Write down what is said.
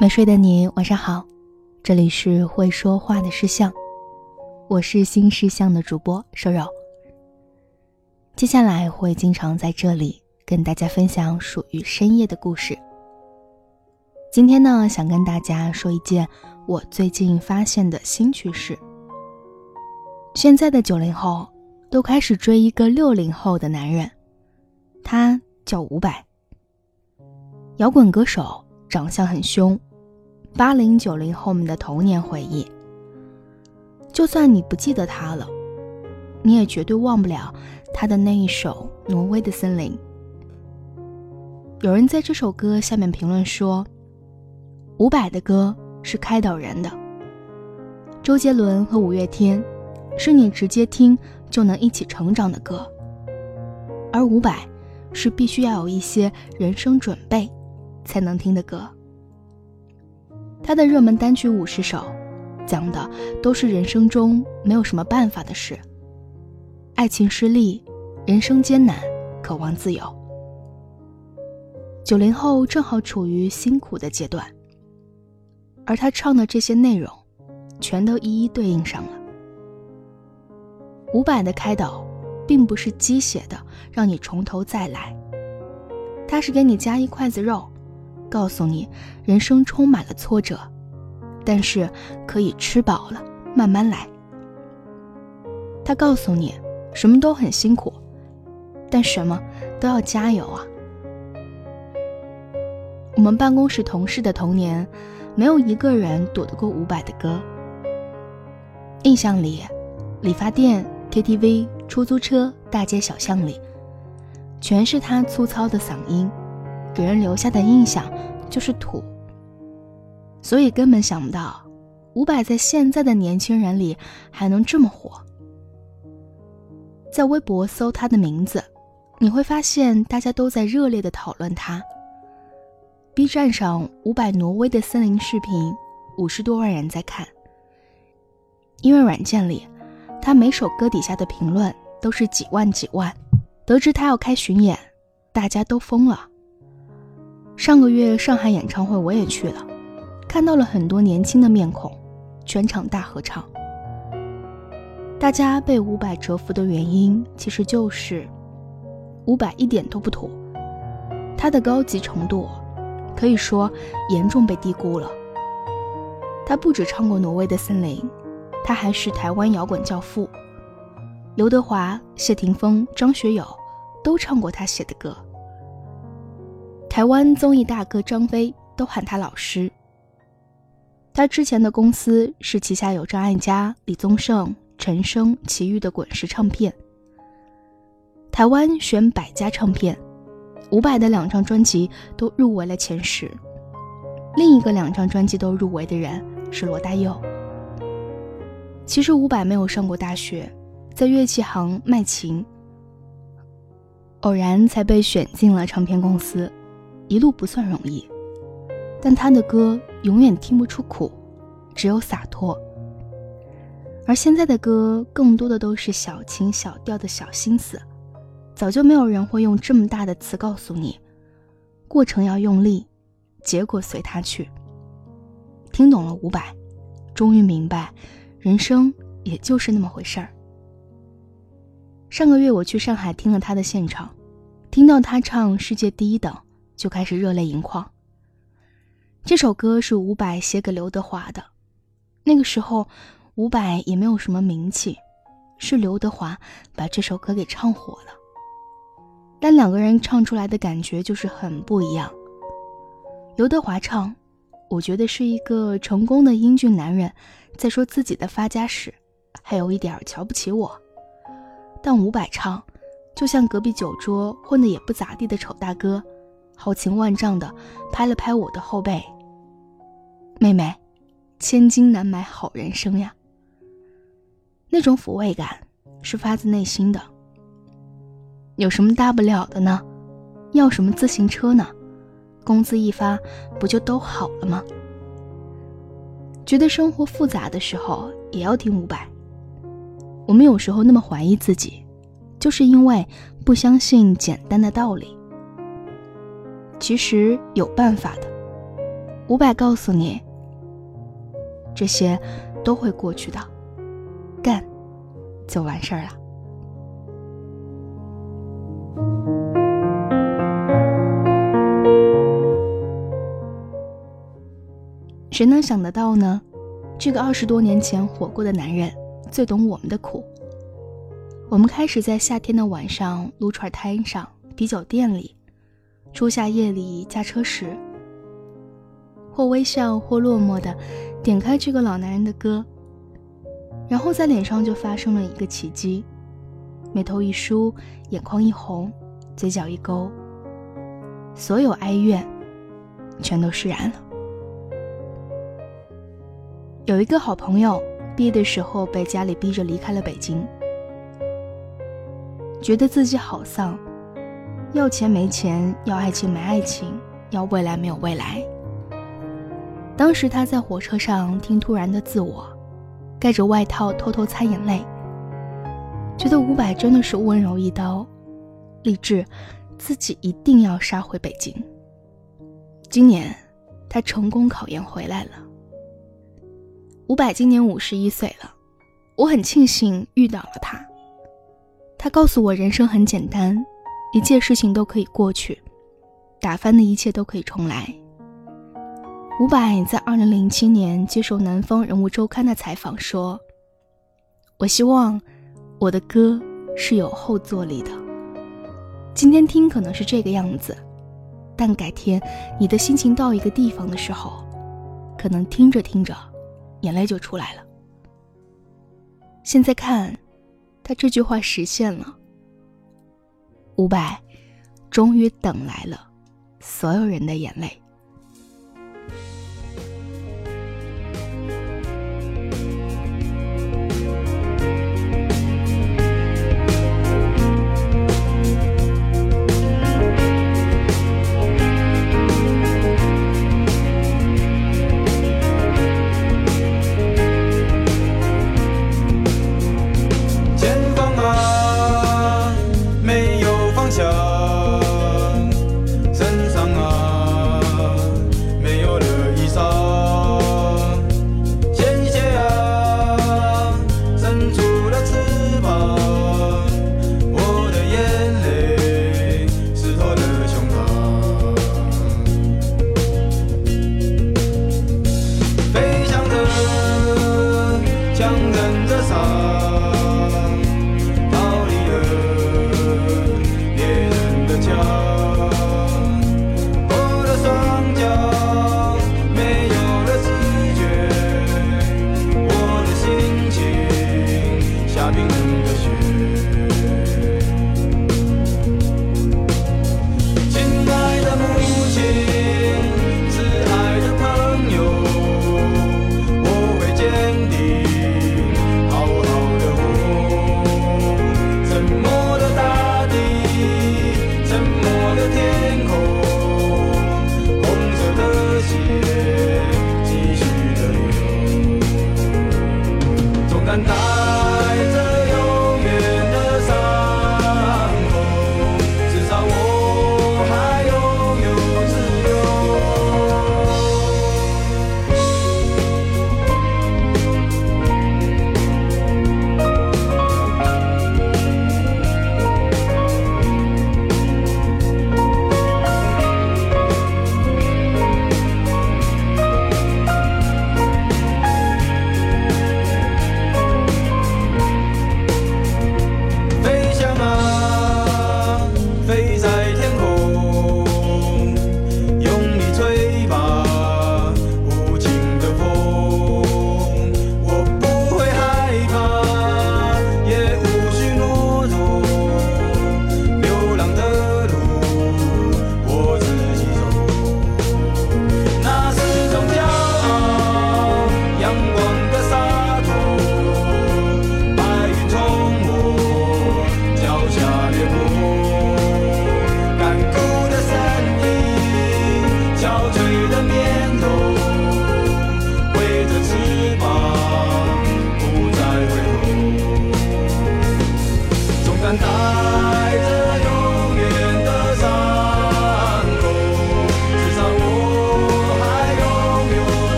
没睡的你，晚上好，这里是会说话的事项，我是新事项的主播瘦肉。接下来会经常在这里跟大家分享属于深夜的故事。今天呢，想跟大家说一件我最近发现的新趋势。现在的九零后都开始追一个六零后的男人，他叫伍佰，摇滚歌手，长相很凶。八零九零后们的童年回忆，就算你不记得他了，你也绝对忘不了他的那一首《挪威的森林》。有人在这首歌下面评论说：“伍佰的歌是开导人的，周杰伦和五月天是你直接听就能一起成长的歌，而伍佰是必须要有一些人生准备才能听的歌。”他的热门单曲五十首，讲的都是人生中没有什么办法的事。爱情失利，人生艰难，渴望自由。九零后正好处于辛苦的阶段，而他唱的这些内容，全都一一对应上了。伍佰的开导，并不是鸡血的让你从头再来，他是给你加一筷子肉。告诉你，人生充满了挫折，但是可以吃饱了慢慢来。他告诉你，什么都很辛苦，但什么都要加油啊！我们办公室同事的童年，没有一个人躲得过伍佰的歌。印象里，理发店、KTV、出租车、大街小巷里，全是他粗糙的嗓音。给人留下的印象就是土，所以根本想不到伍佰在现在的年轻人里还能这么火。在微博搜他的名字，你会发现大家都在热烈的讨论他。B 站上伍佰《挪威的森林》视频，五十多万人在看。音乐软件里，他每首歌底下的评论都是几万几万。得知他要开巡演，大家都疯了。上个月上海演唱会我也去了，看到了很多年轻的面孔，全场大合唱。大家被伍佰折服的原因，其实就是伍佰一点都不土，他的高级程度可以说严重被低估了。他不止唱过《挪威的森林》，他还是台湾摇滚教父，刘德华、谢霆锋、张学友都唱过他写的歌。台湾综艺大哥张飞都喊他老师。他之前的公司是旗下有张艾嘉、李宗盛、陈升、齐豫的滚石唱片。台湾选百家唱片，伍佰的两张专辑都入围了前十。另一个两张专辑都入围的人是罗大佑。其实伍佰没有上过大学，在乐器行卖琴，偶然才被选进了唱片公司。一路不算容易，但他的歌永远听不出苦，只有洒脱。而现在的歌更多的都是小情小调的小心思，早就没有人会用这么大的词告诉你，过程要用力，结果随他去。听懂了伍佰，终于明白，人生也就是那么回事儿。上个月我去上海听了他的现场，听到他唱《世界第一等》。就开始热泪盈眶。这首歌是伍佰写给刘德华的，那个时候伍佰也没有什么名气，是刘德华把这首歌给唱火了。但两个人唱出来的感觉就是很不一样。刘德华唱，我觉得是一个成功的英俊男人在说自己的发家史，还有一点瞧不起我。但伍佰唱，就像隔壁酒桌混的也不咋地的丑大哥。豪情万丈的拍了拍我的后背。妹妹，千金难买好人生呀。那种抚慰感是发自内心的。有什么大不了的呢？要什么自行车呢？工资一发，不就都好了吗？觉得生活复杂的时候，也要听伍佰。我们有时候那么怀疑自己，就是因为不相信简单的道理。其实有办法的，伍佰告诉你，这些都会过去的，干就完事儿了。谁能想得到呢？这个二十多年前火过的男人，最懂我们的苦。我们开始在夏天的晚上，撸串摊上、啤酒店里，初夏夜里驾车时，或微笑或落寞的点开这个老男人的歌，然后在脸上就发生了一个奇迹，眉头一舒，眼眶一红，嘴角一勾，所有哀怨全都释然了。有一个好朋友，毕业的时候被家里逼着离开了北京，觉得自己好丧，要钱没钱，要爱情没爱情，要未来没有未来。当时他在火车上听《突然的自我》，盖着外套偷偷擦眼泪，觉得伍佰真的是温柔一刀，立志自己一定要杀回北京。今年，他成功考研回来了。伍佰今年五十一岁了，我很庆幸遇到了他。他告诉我，人生很简单，一切事情都可以过去，打翻的一切都可以重来。伍佰在二零零七年接受《南方人物周刊》的采访说：“我希望我的歌是有后坐力的。今天听可能是这个样子，但改天你的心情到一个地方的时候，可能听着听着。”眼泪就出来了。现在看，他这句话实现了。五百终于等来了所有人的眼泪。